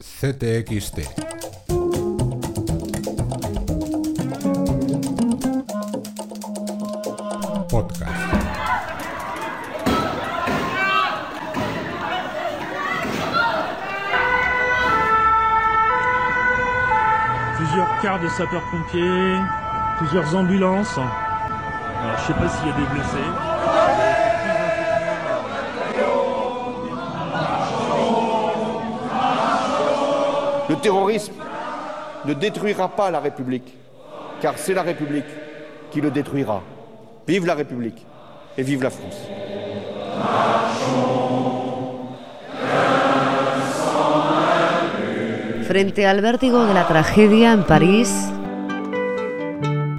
CTXT. Podcast. plusieurs quarts de sapeurs-pompiers, plusieurs ambulances. Alors, je sais pas s'il y a des blessés. Le terrorisme ne détruira pas la République, car c'est la République qui le détruira. Vive la République et vive la France. Frente al vértigo de la tragedia en París,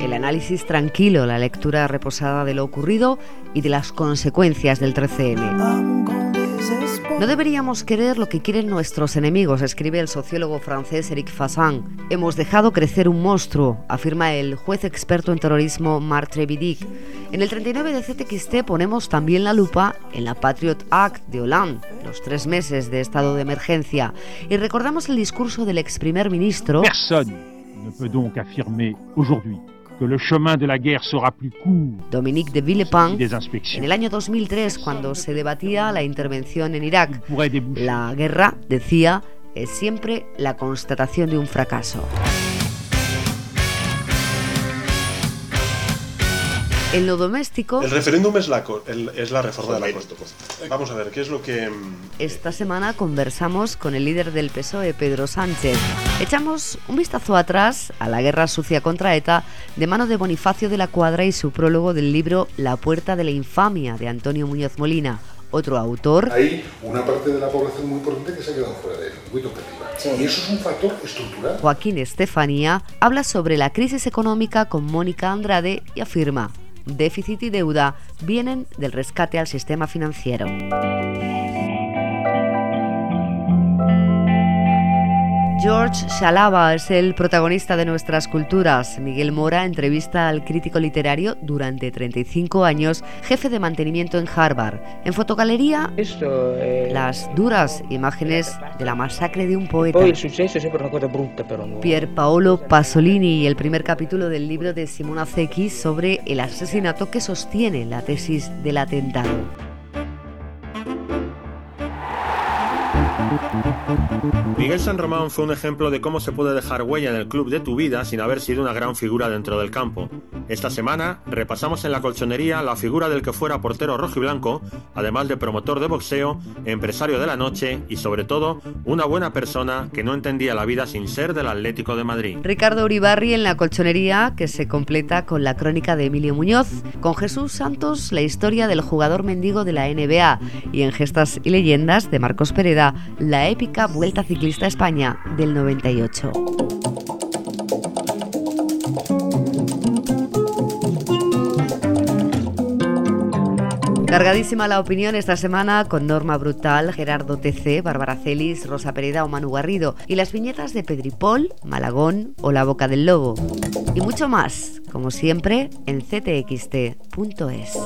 el análisis tranquilo, la lectura reposada de lo ocurrido y de las consecuencias del 13M. No deberíamos querer lo que quieren nuestros enemigos, escribe el sociólogo francés Eric Fassin. Hemos dejado crecer un monstruo, afirma el juez experto en terrorismo Marc Trevidic. En el 39 de CTXT ponemos también la lupa en la Patriot Act de Hollande, los tres meses de estado de emergencia, y recordamos el discurso del ex primer ministro. Personne ne peut donc affirmer aujourd'hui que le chemin de la guerre sera plus court Dominique de Villepin en el año 2003 cuando se debatía la intervención en Irak. La guerra, decía, es siempre la constatación de un fracaso. En lo doméstico, El referéndum es la, el- es la reforma de la Constitución. Vamos a ver, ¿qué es lo que... mm, esta semana conversamos con el líder del PSOE, Pedro Sánchez. Echamos un vistazo atrás a la guerra sucia contra ETA de mano de Bonifacio de la Cuadra y su prólogo del libro La puerta de la infamia de Antonio Muñoz Molina, otro autor Hay una parte de la población muy importante que se ha quedado fuera del circuito objetivo. Y eso es un factor estructural. Joaquín Estefanía habla sobre la crisis económica con Mónica Andrade y afirma, déficit y deuda vienen del rescate al sistema financiero. George Shalaba es el protagonista de nuestras culturas. Miguel Mora entrevista al crítico literario durante 35 años, jefe de mantenimiento en Harvard. En fotogalería, è... las duras imágenes de la masacre de un poeta. Una cosa no? Pier Paolo Pasolini y el primer capítulo del libro de Simona Zecchi sobre el asesinato que sostiene la tesis del atentado. Miguel San Román fue un ejemplo de cómo se puede dejar huella en el club de tu vida sin haber sido una gran figura dentro del campo. Esta semana repasamos en la colchonería la figura del que fuera portero rojiblanco, además de promotor de boxeo, empresario de la noche y sobre todo una buena persona que no entendía la vida sin ser del Atlético de Madrid. Ricardo Uribarri en la colchonería que se completa con la crónica de Emilio Muñoz, con Jesús Santos la historia del jugador mendigo de la NBA y en Gestas y Leyendas de Marcos Pereda la épica Vuelta Ciclista a España del 98. Cargadísima la opinión esta semana con Norma Brutal, Gerardo TC, Bárbara Celis, Rosa Pereda o Manu Garrido y las viñetas de Pedripol, Malagón o La Boca del Lobo. Y mucho más, como siempre, en ctxt.es.